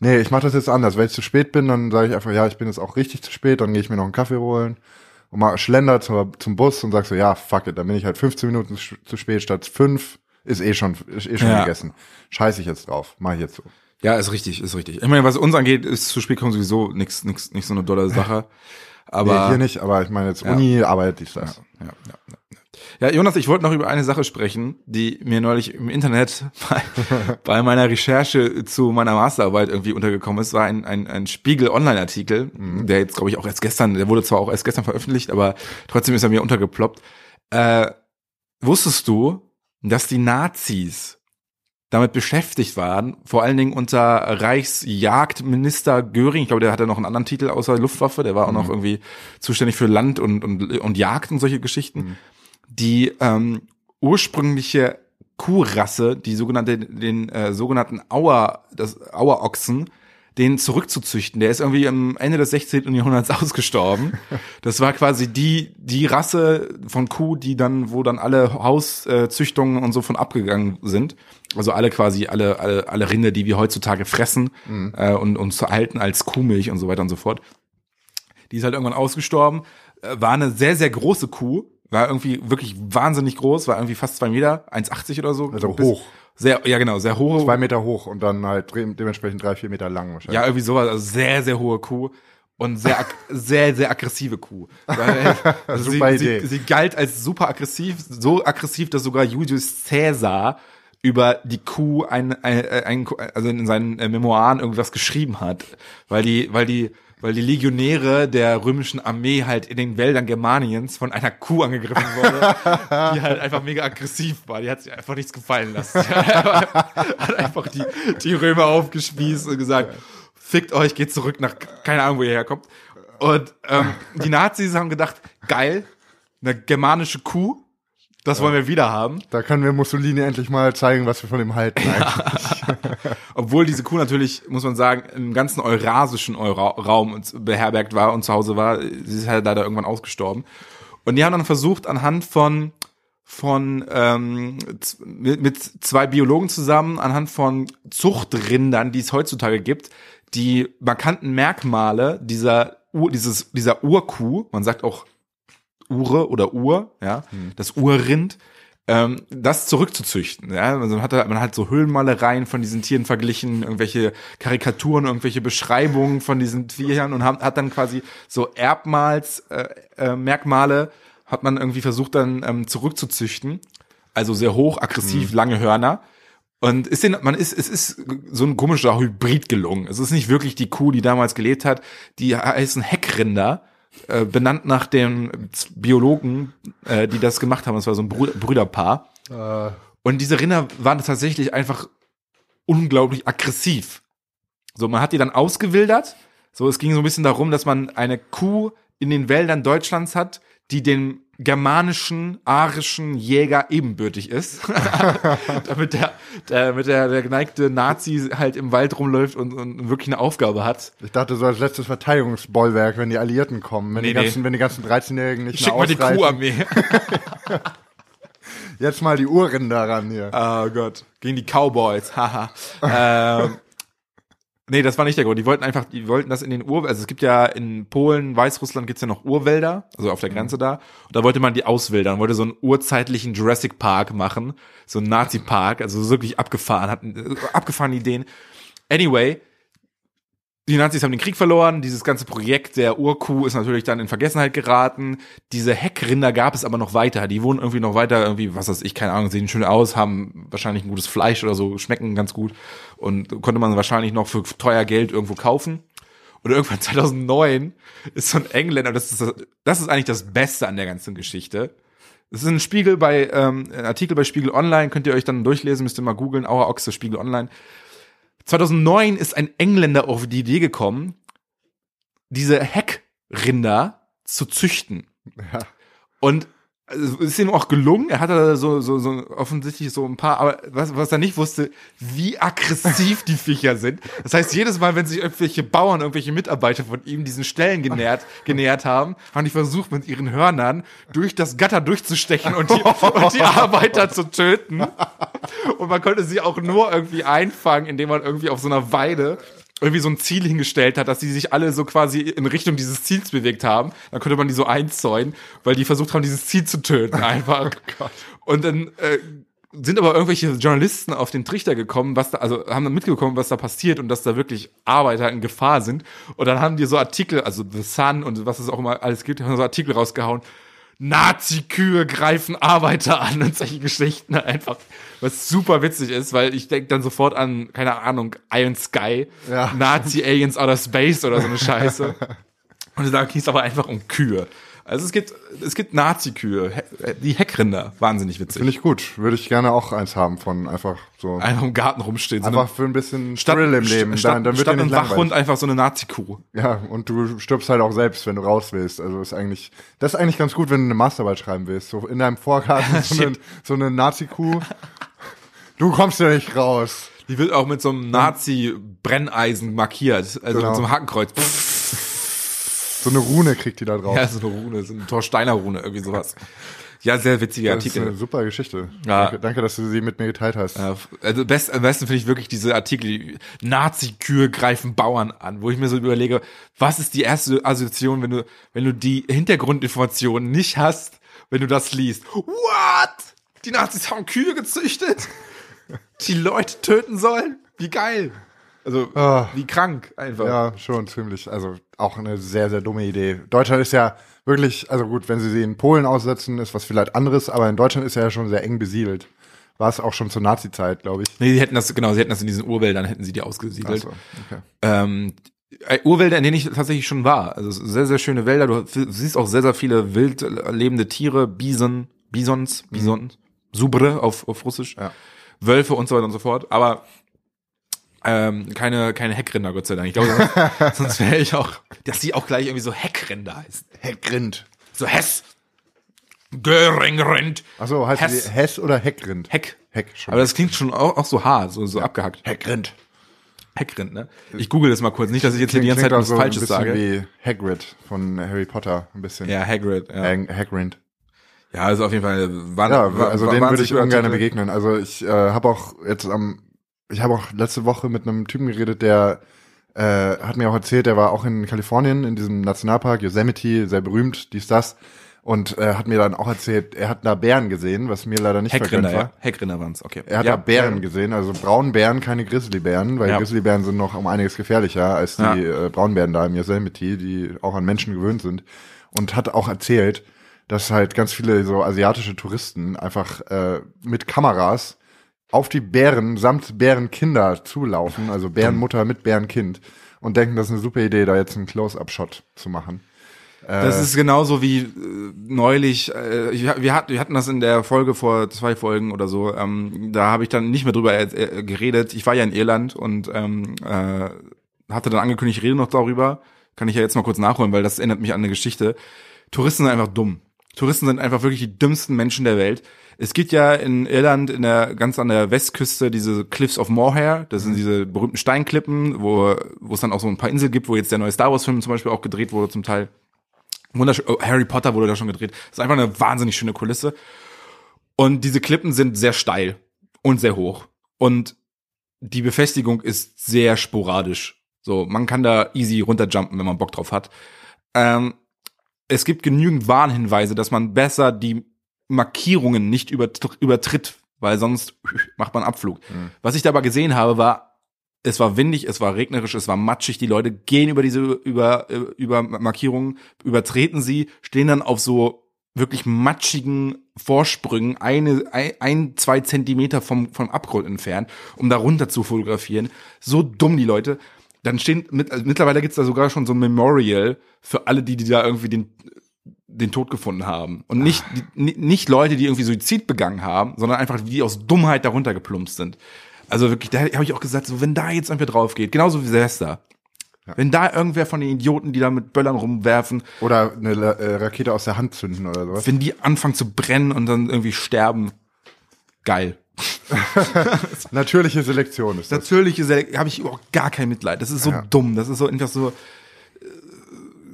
Nee, ich mache das jetzt anders. Wenn ich zu spät bin, dann sage ich einfach, ja, ich bin jetzt auch richtig zu spät, dann gehe ich mir noch einen Kaffee holen und mal schlender zum, zum Bus und sag so, ja, fuck it, dann bin ich halt 15 Minuten zu spät statt fünf, ist eh schon, ist eh schon Ja. gegessen. Scheiß ich jetzt drauf, mach ich jetzt so. ja, ist richtig, ist richtig. Ich meine, was uns angeht, ist zu spät kommen sowieso nix, nix, nicht so eine dolle Sache. Aber nee, hier nicht, aber ich meine jetzt Uni, Arbeit, dies, das. Ja, ja, ja. Ja, Jonas, ich wollte noch über eine Sache sprechen, die mir neulich im Internet bei, bei meiner Recherche zu meiner Masterarbeit irgendwie untergekommen ist, war ein, ein, ein Spiegel-Online-Artikel, der jetzt, glaube ich, auch erst gestern, der wurde zwar auch erst gestern veröffentlicht, aber trotzdem ist er mir untergeploppt. Äh, wusstest du, dass die Nazis damit beschäftigt waren, vor allen Dingen unter Reichsjagdminister Göring, ich glaube, der hatte noch einen anderen Titel außer Luftwaffe, der war auch noch irgendwie zuständig für Land und, und, und Jagd und solche Geschichten, die ähm, ursprüngliche Kuhrasse, die sogenannte, den äh, sogenannten Auer, das Auerochsen, den zurückzuzüchten. Der ist irgendwie am Ende des 16. Jahrhunderts ausgestorben. Das war quasi die, die Rasse von Kuh, die dann, wo dann alle Hauszüchtungen und so von abgegangen sind. Also alle quasi, alle, alle, alle Rinde, die wir heutzutage fressen äh, und uns zu halten als Kuhmilch und so weiter und so fort. Die ist halt irgendwann ausgestorben. Äh, War eine sehr, sehr große Kuh. War irgendwie wirklich wahnsinnig groß. War irgendwie fast zwei Meter, 1,80 oder so. Also hoch. Sehr, ja genau, sehr hoch. Zwei Meter hoch und dann halt de- dementsprechend drei, vier Meter lang wahrscheinlich. Ja, irgendwie sowas. Also sehr, sehr hohe Kuh. Und sehr, sehr, sehr aggressive Kuh. Also Super sie, Idee. Sie, sie galt als super aggressiv. So aggressiv, dass sogar Julius Caesar über die Kuh ein, ein, ein, also in seinen äh, Memoiren irgendwas geschrieben hat. Weil die, weil die, weil die Legionäre der römischen Armee halt in den Wäldern Germaniens von einer Kuh angegriffen wurde, die halt einfach mega aggressiv war. Die hat sich einfach nichts gefallen lassen. Die hat einfach, hat einfach die, die Römer aufgespießt und gesagt, fickt euch, geht zurück nach, keine Ahnung, wo ihr herkommt. Und ähm, die Nazis haben gedacht, geil, eine germanische Kuh, das wollen wir wieder haben. Da können wir Mussolini endlich mal zeigen, was wir von ihm halten. eigentlich. Obwohl diese Kuh natürlich, muss man sagen, im ganzen eurasischen Eura Raum beherbergt war und zu Hause war. Sie ist halt leider irgendwann ausgestorben. Und die haben dann versucht, anhand von von ähm, mit, mit zwei Biologen zusammen, anhand von Zuchtrindern, die es heutzutage gibt, die markanten Merkmale dieser Ur, dieses, dieser Urkuh, man sagt auch Ure oder Ur, ja, das Urrind, ähm, das zurückzuzüchten. Ja? Also man hat, da- man hat so Höhlenmalereien von diesen Tieren verglichen, irgendwelche Karikaturen, irgendwelche Beschreibungen von diesen Tieren und hat, hat dann quasi so Erbmals äh, äh, Merkmale hat man irgendwie versucht dann ähm, zurückzuzüchten. Also sehr hoch, aggressiv, lange Hörner. Und ist den, man ist, es ist so ein komischer Hybrid gelungen. Es ist nicht wirklich die Kuh, die damals gelebt hat. Die heißen Heckrinder, äh, benannt nach dem Biologen, äh, die das gemacht haben. Das war so ein Brü Brüderpaar. äh, Und diese Rinder waren tatsächlich einfach unglaublich aggressiv. So, man hat die dann ausgewildert. So, es ging so ein bisschen darum, dass man eine Kuh in den Wäldern Deutschlands hat, die den germanischen, arischen Jäger ebenbürtig ist. damit der, der, mit der, der geneigte Nazi halt im Wald rumläuft und, und wirklich eine Aufgabe hat. ich dachte so als letztes Verteidigungsbollwerk, wenn die Alliierten kommen, wenn Nee, die ganzen, wenn die ganzen 13-Jährigen nicht Schick mehr mal die ausreichen. Kuharmee. Jetzt mal die Urrinder ran hier. Oh Gott. Gegen die Cowboys. Haha. ähm, nee, das war nicht der Grund. Die wollten einfach, die wollten das in den Ur, also es gibt ja in Polen, Weißrussland gibt's ja noch Urwälder, also auf der Grenze da. Und da wollte man die auswildern, wollte so einen urzeitlichen Jurassic Park machen, so einen Nazi-Park, also wirklich abgefahren, hatten äh, abgefahrene Ideen. Anyway, die Nazis haben den Krieg verloren, dieses ganze Projekt der Urkuh ist natürlich dann in Vergessenheit geraten. Diese Heckrinder gab es aber noch weiter. Die wurden irgendwie noch weiter, irgendwie, was weiß ich, keine Ahnung, sehen schön aus, haben wahrscheinlich ein gutes Fleisch oder so, schmecken ganz gut und konnte man wahrscheinlich noch für teuer Geld irgendwo kaufen. Und irgendwann 2009 ist so ein Engländer, das ist, das ist eigentlich das Beste an der ganzen Geschichte. Das ist ein Spiegel bei, ähm, ein Artikel bei Spiegel Online, könnt ihr euch dann durchlesen, müsst ihr mal googeln, Auer Ochse, Spiegel Online. 2009 ist ein Engländer auf die Idee gekommen, diese Heckrinder zu züchten. Ja. Und also, ist ihm auch gelungen. Er hatte so, so, so offensichtlich so ein paar, aber was, was er nicht wusste, wie aggressiv die Viecher sind. Das heißt, jedes Mal, wenn sich irgendwelche Bauern, irgendwelche Mitarbeiter von ihm diesen Stellen genährt, genähert haben, haben die versucht, mit ihren Hörnern durch das Gatter durchzustechen und die, und die Arbeiter zu töten. Und man konnte sie auch nur irgendwie einfangen, indem man irgendwie auf so einer Weide irgendwie so ein Ziel hingestellt hat, dass die sich alle so quasi in Richtung dieses Ziels bewegt haben. Dann konnte man die so einzäunen, weil die versucht haben, dieses Ziel zu töten einfach. und dann äh, sind aber irgendwelche Journalisten auf den Trichter gekommen, was da, also haben dann mitbekommen, was da passiert und dass da wirklich Arbeiter in Gefahr sind. Und dann haben die so Artikel, also The Sun und was es auch immer alles gibt, haben so Artikel rausgehauen. Nazi-Kühe greifen Arbeiter an und solche Geschichten einfach, was super witzig ist, weil ich denke dann sofort an, keine Ahnung, Iron Sky, Ja. Nazi-Aliens Outer Space oder so eine Scheiße. Und da ging es aber einfach um Kühe. Also es gibt, es gibt Nazi-Kühe, He- die Heckrinder, wahnsinnig witzig. Finde ich gut. Würde ich gerne auch eins haben von einfach so. einfach im Garten rumstehen. So Einfach für ein bisschen statt, Thrill im Leben. Statt, dann, dann wird statt nicht Wachhund einfach so eine Nazi-Kuh. Ja, und du stirbst halt auch selbst, wenn du raus willst. Also ist eigentlich, das ist eigentlich ganz gut, wenn du eine Masterarbeit schreiben willst. So in deinem Vorgarten so eine, so eine Nazi-Kuh. Du kommst ja nicht raus. Die wird auch mit so einem Nazi-Brenneisen markiert, also Genau. mit so einem Hakenkreuz. So eine Rune kriegt die da drauf. Ja, so eine Rune, so eine Torsteiner Rune, irgendwie sowas. Ja, sehr witziger das ist Artikel. eine super Geschichte. Ja. Danke, danke, dass du sie mit mir geteilt hast. Ja, also best, am besten finde ich wirklich diese Artikel, die Nazi-Kühe greifen Bauern an, wo ich mir so überlege, was ist die erste Assoziation, wenn du, wenn du die Hintergrundinformationen nicht hast, wenn du das liest. What? Die Nazis haben Kühe gezüchtet? Die Leute töten sollen? Wie geil. Also, Ah. wie krank einfach. Ja, schon ziemlich. Also auch eine sehr, sehr dumme Idee. Deutschland ist ja wirklich, also gut, wenn sie sie in Polen aussetzen, ist was vielleicht anderes, aber in Deutschland ist ja schon sehr eng besiedelt. War es auch schon zur Nazi-Zeit, glaube ich. Nee, sie hätten das, genau, sie hätten das in diesen Urwäldern, hätten sie die ausgesiedelt. Ach so, okay. ähm, äh, Urwälder, in denen ich tatsächlich schon war. Also sehr, sehr schöne Wälder. Du siehst auch sehr, sehr viele wild lebende Tiere, Bison, Bisons, Bison, Subre auf, auf Russisch, Ja. Wölfe und so weiter und so fort. Aber ähm, keine, keine Heckrinder, Gott sei Dank. Ich glaube, sonst, sonst wäre ich auch, dass die auch gleich irgendwie so Heckrinder heißen. Heckrind. So Hess. Göringrind. Achso, heißt Hess. die Hess oder Heckrind? Heck. Heck schon. Aber das klingt schon auch, auch so hart, so, so abgehackt. Heckrind. Heckrind, ne? Ich google das mal kurz. Nicht, dass ich jetzt hier die ganze Zeit was so Falsches sage. wie Hagrid von Harry Potter, ein bisschen. Ja, Hagrid. Ja, Hag Hagrid. ja also auf jeden Fall. Waren, Ja, war- also war- den würde ich ungern begegnen. Also ich äh, habe auch jetzt am, ich habe auch letzte Woche mit einem Typen geredet, der äh, hat mir auch erzählt, der war auch in Kalifornien in diesem Nationalpark Yosemite, sehr berühmt, dies das, und äh, hat mir dann auch erzählt, er hat da Bären gesehen, was mir leider nicht Heckrinder, vergönnt war. ja. Heckrinder waren's, okay. Er hat ja, da Bären gesehen, also Braunbären, keine Grizzlybären, weil Ja. Grizzlybären sind noch um einiges gefährlicher als die Ja. äh, Braunbären da im Yosemite, die auch an Menschen gewöhnt sind. Und hat auch erzählt, dass halt ganz viele so asiatische Touristen einfach äh, mit Kameras auf die Bären samt Bärenkinder zulaufen, also Bärenmutter mit Bärenkind und denken, das ist eine super Idee, da jetzt einen Close-Up-Shot zu machen. Das ist genauso wie äh, neulich, äh, ich, wir, hatten, wir hatten das in der Folge vor zwei Folgen oder so, ähm, da habe ich dann nicht mehr drüber äh, geredet. Ich war ja in Irland und ähm, äh, hatte dann angekündigt, ich rede noch darüber. Kann ich ja jetzt mal kurz nachholen, weil das erinnert mich an eine Geschichte. Touristen sind einfach dumm. Touristen sind einfach wirklich die dümmsten Menschen der Welt. Es gibt ja in Irland, in der ganz an der Westküste, diese Cliffs of Moher. Das sind diese berühmten Steinklippen, wo, wo es dann auch so ein paar Inseln gibt, wo jetzt der neue Star Wars Film zum Beispiel auch gedreht wurde, zum Teil. Wunderschön. Oh, Harry Potter wurde da schon gedreht. Das ist einfach eine wahnsinnig schöne Kulisse. Und diese Klippen sind sehr steil und sehr hoch. Und die Befestigung ist sehr sporadisch. So, man kann da easy runterjumpen, wenn man Bock drauf hat. Ähm, es gibt genügend Warnhinweise, dass man besser die Markierungen nicht übertr- übertritt, weil sonst macht man Abflug. Was ich da aber gesehen habe, war es war windig, es war regnerisch, es war matschig. Die Leute gehen über diese über äh, über Markierungen, übertreten sie, stehen dann auf so wirklich matschigen Vorsprüngen eine ein, ein zwei Zentimeter vom vom Abgrund entfernt, um da runter zu fotografieren. So dumm die Leute. Dann stehen mit, also mittlerweile gibt's da sogar schon so ein Memorial für alle, die, die da irgendwie den den Tod gefunden haben. Und nicht, die, nicht Leute, die irgendwie Suizid begangen haben, sondern einfach die aus Dummheit darunter geplumpst sind. Also wirklich, da habe ich auch gesagt, so wenn da jetzt irgendwer drauf geht, genauso wie Silvester. Ja. Wenn da irgendwer von den Idioten, die da mit Böllern rumwerfen. Oder eine äh, Rakete aus der Hand zünden oder sowas. Wenn die anfangen zu brennen und dann irgendwie sterben. Geil. Natürliche Selektion ist das. Natürliche Selektion, habe ich überhaupt gar kein Mitleid. Das ist so ja. dumm. Das ist so einfach so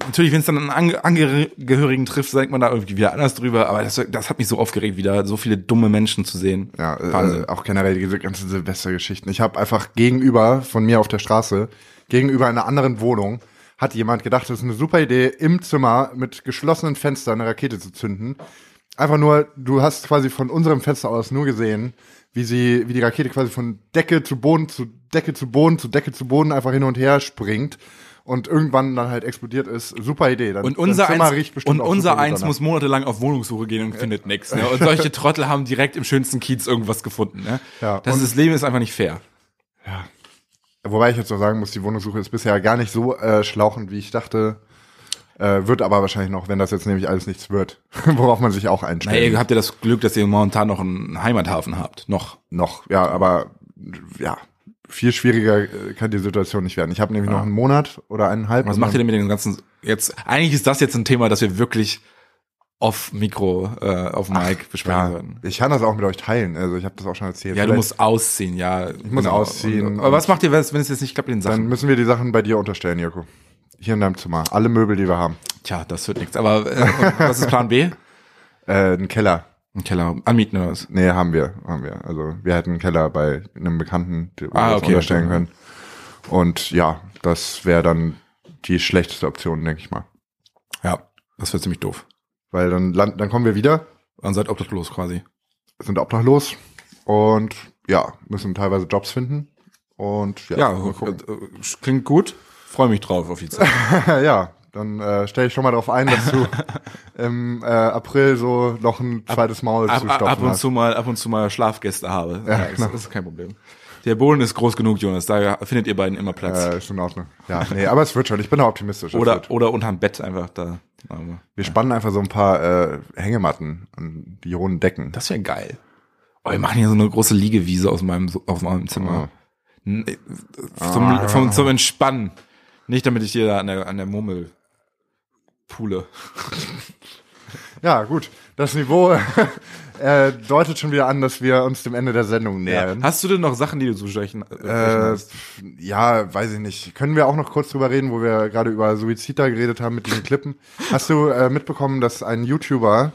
natürlich, wenn es dann einen Angehörigen trifft, denkt man da irgendwie wieder anders drüber, aber das, das hat mich so aufgeregt, wieder so viele dumme Menschen zu sehen. Ja, äh, auch generell diese ganzen Silvestergeschichten. Ich habe einfach gegenüber von mir auf der Straße, gegenüber einer anderen Wohnung, hat jemand gedacht, das ist eine super Idee, im Zimmer mit geschlossenen Fenstern eine Rakete zu zünden. Einfach nur, du hast quasi von unserem Fenster aus nur gesehen, wie sie, wie die Rakete quasi von Decke zu Boden zu Decke zu Boden zu Decke zu Boden einfach hin und her springt und irgendwann dann halt explodiert ist. Super Idee. Dann, und unser eins, und unser eins muss monatelang auf Wohnungssuche gehen und findet nichts. Ne? Und solche Trottel haben direkt im schönsten Kiez irgendwas gefunden. Ne? Ja, das, ist, das Leben ist einfach nicht fair. Ja. Wobei ich jetzt so sagen muss, die Wohnungssuche ist bisher gar nicht so äh, schlauchend, wie ich dachte. Äh, wird aber wahrscheinlich noch, wenn das jetzt nämlich alles nichts wird, worauf man sich auch einstellt. Naja, ihr habt ja das Glück, dass ihr momentan noch einen Heimathafen habt. Noch. Noch, ja, aber ja, viel schwieriger äh, kann die Situation nicht werden. Ich habe nämlich ja. noch einen Monat oder eineinhalb. Was macht ihr denn mit den ganzen jetzt? Eigentlich ist das jetzt ein Thema, das wir wirklich auf Mikro, äh, auf Mic besprechen ja, würden. Ich kann das auch mit euch teilen. Also ich habe das auch schon erzählt. Ja, Vielleicht, du musst ausziehen, ja. Ich muss genau. ausziehen. Und, aber was macht ihr, wenn es jetzt nicht klappt, den Sachen? Dann müssen wir die Sachen bei dir unterstellen, Joko. Hier in deinem Zimmer. Alle Möbel, die wir haben. Tja, das wird nichts. Aber äh, was ist Plan B? Äh, ein Keller. Ein Keller anmieten oder was? Nee, haben wir, haben wir. Also wir hätten einen Keller bei einem Bekannten, den wir ah, okay, unterstellen können. Und ja, das wäre dann die schlechteste Option, denke ich mal. Ja, das wäre ziemlich doof. Weil dann, dann kommen wir wieder. Dann seid obdachlos quasi. Sind obdachlos und ja, müssen teilweise Jobs finden. Und ja, ja klingt gut. Freue mich drauf auf die Zeit. ja, dann äh, stelle ich schon mal darauf ein, dass du im äh, April so noch ein zweites Maul ab, zu stopfen ab und hast. zu mal ab und zu mal Schlafgäste habe. Ja, ja genau. das, ist kein Problem. Der Boden ist groß genug, Jonas. Da findet ihr beiden immer Platz. Ja, ist in Ordnung. Ja, nee, aber es wird schon. Ich bin da optimistisch. Oder oder unterm Bett einfach da. Aber, wir ja. spannen einfach so ein paar äh, Hängematten an die hohen Decken. Das wäre geil. Oh, wir machen hier so eine große Liegewiese aus meinem aus meinem Zimmer. Oh. Zum, ah. vom, zum Entspannen. Nicht damit ich hier da an der, an der Mummel Pule. ja, gut. Das Niveau äh, deutet schon wieder an, dass wir uns dem Ende der Sendung nähern. Ja. Hast du denn noch Sachen, die du zu sprechen, äh, hast? Ja, weiß ich nicht. Können wir auch noch kurz drüber reden, wo wir gerade über Suizid da geredet haben mit diesen Klippen. Hast du äh, mitbekommen, dass ein YouTuber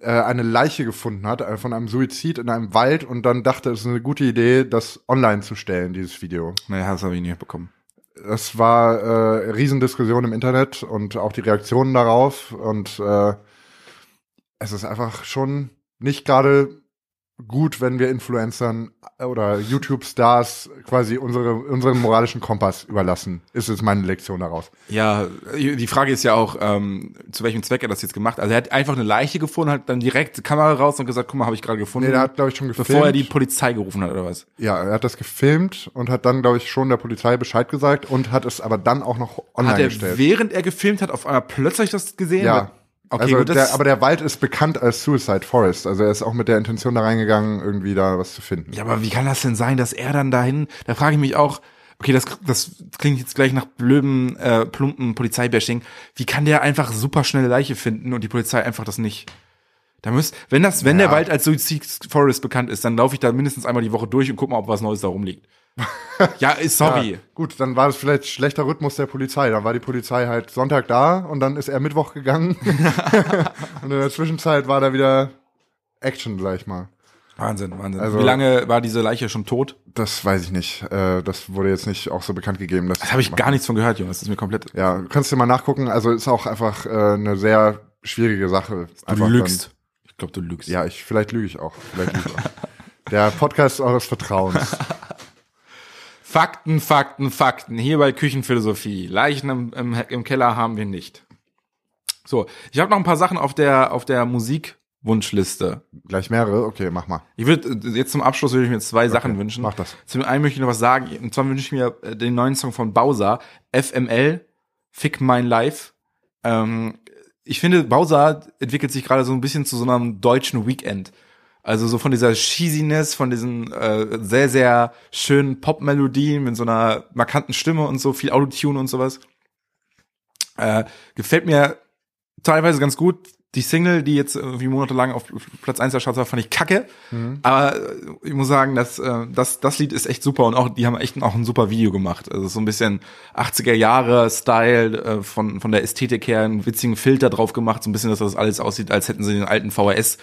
äh, eine Leiche gefunden hat äh, von einem Suizid in einem Wald und dann dachte, es ist eine gute Idee, das online zu stellen, dieses Video? Naja, das habe ich nicht bekommen es war äh, Riesendiskussion im Internet und auch die Reaktionen darauf und äh, es ist einfach schon nicht gerade gut, wenn wir Influencern oder YouTube-Stars quasi unsere, unseren moralischen Kompass überlassen. Ist jetzt meine Lektion daraus. Ja, die Frage ist ja auch, ähm, zu welchem Zweck er das jetzt gemacht. Also er hat einfach eine Leiche gefunden, hat dann direkt die Kamera raus und gesagt, guck mal, habe ich gerade gefunden. Nee, der hat, glaube ich, schon gefilmt. Bevor er die Polizei gerufen hat, oder was? Ja, er hat das gefilmt und hat dann, glaube ich, schon der Polizei Bescheid gesagt und hat es aber dann auch noch online hat er, gestellt. während er gefilmt hat, auf einmal plötzlich das gesehen? Ja. Okay, also gut, der, aber der Wald ist bekannt als Suicide Forest. Also er ist auch mit der Intention da reingegangen, irgendwie da was zu finden. Ja, aber wie kann das denn sein, dass er dann dahin, da frage ich mich auch, okay, das, das klingt jetzt gleich nach blöden, äh, plumpen Polizeibashing. Wie kann der einfach super schnelle Leiche finden und die Polizei einfach das nicht? Da müsst, wenn das, wenn ja. der Wald als Suicide Forest bekannt ist, dann laufe ich da mindestens einmal die Woche durch und guck mal, ob was Neues da rumliegt ja, sorry. Ja, gut, dann war es vielleicht schlechter Rhythmus der Polizei. Dann war die Polizei halt Sonntag da und dann ist er Mittwoch gegangen. und in der Zwischenzeit war da wieder Action, sag ich mal. Wahnsinn, Wahnsinn. Also, Wie lange war diese Leiche schon tot? Das weiß ich nicht. Äh, das wurde jetzt nicht auch so bekannt gegeben. das habe ich gar nichts von gehört, Jonas. Das ist mir komplett. Ja, kannst du mal nachgucken. Also ist auch einfach äh, eine sehr schwierige Sache. Du lügst. Dann, ich glaube, du lügst. Ja, ich vielleicht lüge ich auch. Vielleicht lüge ich auch. Der Podcast eures Vertrauens. Fakten, Fakten, Fakten. Hier bei Küchenphilosophie. Leichen im, im, im Keller haben wir nicht. So, ich habe noch ein paar Sachen auf der auf der Musikwunschliste. Gleich mehrere? Okay, mach mal. Ich würde jetzt zum Abschluss würde ich mir zwei Sachen wünschen. mach das. Zum einen möchte ich noch was sagen. Und zwar wünsche ich mir äh, den neuen Song von Bowser, FML, Fick Mein Life. Ähm, ich finde, Bowser entwickelt sich gerade so ein bisschen zu so einem deutschen Weekend. Also so von dieser Cheesiness, von diesen äh, sehr, sehr schönen Pop-Melodien mit so einer markanten Stimme und so, viel Autotune und sowas. Äh, gefällt mir teilweise ganz gut. Die Single, die jetzt irgendwie monatelang auf Platz 1 der Charts war, fand ich kacke. Aber äh, ich muss sagen, dass, äh, das, das Lied ist echt super und auch, die haben echt auch ein super Video gemacht. Also so ein bisschen 80er Jahre Style, äh, von, von der Ästhetik her, einen witzigen Filter drauf gemacht, so ein bisschen, dass das alles aussieht, als hätten sie den alten VHS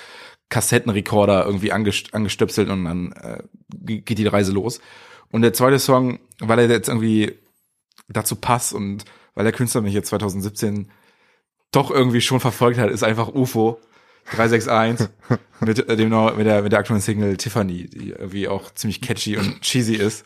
Kassettenrekorder irgendwie angest angestöpselt und dann äh, geht die Reise los. Und der zweite Song, weil er jetzt irgendwie dazu passt und weil der Künstler mich jetzt 2017 doch irgendwie schon verfolgt hat, ist einfach UFO 361 mit äh, dem mit der mit der aktuellen Single Tiffany, die irgendwie auch ziemlich catchy und cheesy ist.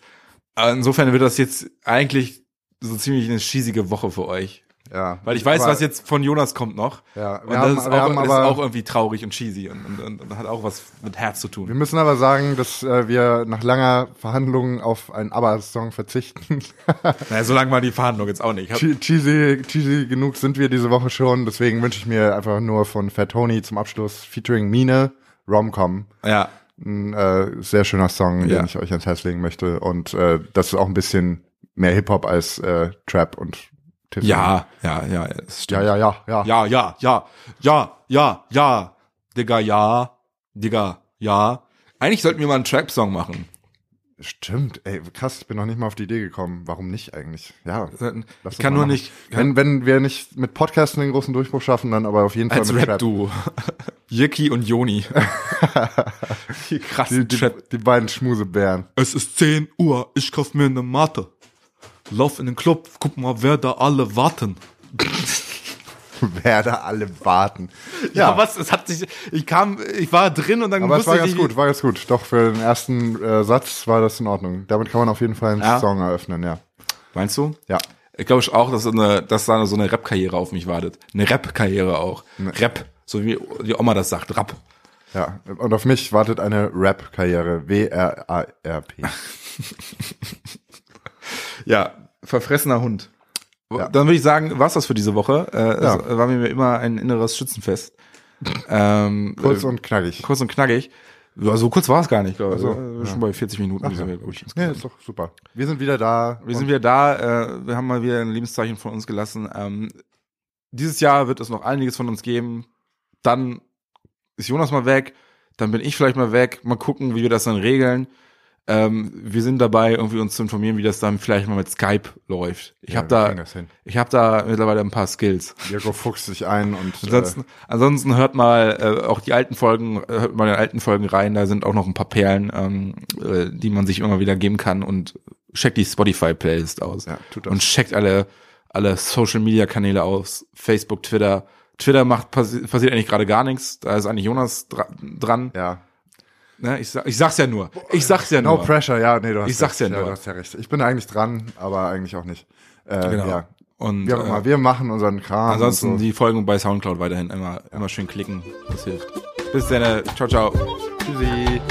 Insofern wird das jetzt eigentlich so ziemlich eine cheesige Woche für euch. Ja. Weil ich weiß, Aber- was jetzt von Jonas kommt noch. Ja, und wir das haben- ist, wir auch, haben das ist aber- auch irgendwie traurig und cheesy und, und, und, und hat auch was mit Herz zu Wir tun. müssen aber sagen, dass äh, wir nach langer Verhandlung auf einen ABBA-Song verzichten. Naja, so lange war die Verhandlung jetzt auch nicht. Che cheesy, cheesy genug sind wir diese Woche schon. Deswegen wünsche ich mir einfach nur von Fat Tony zum Abschluss featuring Mine Romcom. ja, Ein äh, sehr schöner Song, Ja. den ich euch ans Herz legen möchte. Und äh, das ist auch ein bisschen mehr Hip-Hop als äh, Trap und Tiffany. ja, ja, ja, Ja, ja, ja, ja. ja, ja, ja, ja, ja, ja, Digga, ja, Digga, ja. Eigentlich sollten wir mal einen Trap-Song machen. Stimmt, ey, krass, ich bin noch nicht mal auf die Idee gekommen. Warum nicht eigentlich? Ja. Ich lass kann nur machen. nicht Wenn, wenn wir nicht mit Podcasten den großen Durchbruch schaffen, dann aber auf jeden Fall als mit Trap. Rap-Duo. Yiki und Joni. die Die, krassen die, Trap. die beiden Schmusebären. Es ist 10 Uhr, ich kauf mir eine Matte. Lauf in den Club, guck mal, wer da alle warten. Wer da alle warten. Ja, was? Es hat sich, ich kam, ich war drin und dann Aber es war ich ganz nicht, gut, war ganz gut. Doch, für den ersten äh, Satz war das in Ordnung. Damit kann man auf jeden Fall einen Ja. Song eröffnen, ja. Meinst du? Ja. Ich glaube auch, dass, so eine, dass da so eine Rap-Karriere auf mich wartet. Eine Rap-Karriere auch. Rap, so wie die Oma das sagt, Rap. Ja. Und auf mich wartet eine Rap-Karriere. W-R-A-R-P. Ja, verfressener Hund. Ja. Dann würde ich sagen, war's das für diese Woche. Äh, Ja. Es war mir immer ein inneres Schützenfest. ähm, Kurz äh, und knackig. kurz und knackig. Ja, so kurz war es gar nicht, glaube ich. so, Also, Schon bei 40 Minuten. sind wir, glaub ich, Nee, ist doch super. Wir sind wieder da. Wir sind wieder da, äh, wir haben mal wieder ein Lebenszeichen von uns gelassen. Ähm, dieses Jahr wird es noch einiges von uns geben. Dann ist Jonas mal weg, dann bin ich vielleicht mal weg. Mal gucken, wie wir das dann regeln. Ähm, wir sind dabei, irgendwie uns zu informieren, wie das dann vielleicht mal mit Skype läuft. Ich Ja, habe da, ich habe da mittlerweile ein paar Skills. Diego fuchst sich ein und Ansonsten, ansonsten hört mal äh, auch die alten Folgen, äh, hört mal in alten Folgen rein. Da sind auch noch ein paar Perlen, ähm, äh, die man sich immer wieder geben kann und checkt die Spotify Playlist aus Ja, tut das. und checkt alle alle Social Media Kanäle aus, Facebook, Twitter. Twitter macht passi passiert eigentlich gerade gar nichts. Da ist eigentlich Jonas dra dran. äh, ja. Ne? Ich, sag, ich sag's ja nur. Ich sag's ja No nur. pressure, ja, nee, du hast Ich sag's ja nur. du hast ja recht. Ich bin eigentlich dran, aber eigentlich auch nicht. Äh, Genau. Ja. Und auch äh, wir machen unseren Kram. ansonsten so. die Folgen bei Soundcloud weiterhin immer immer schön klicken. Das hilft. Bis dann. Ciao ciao. Tschüssi.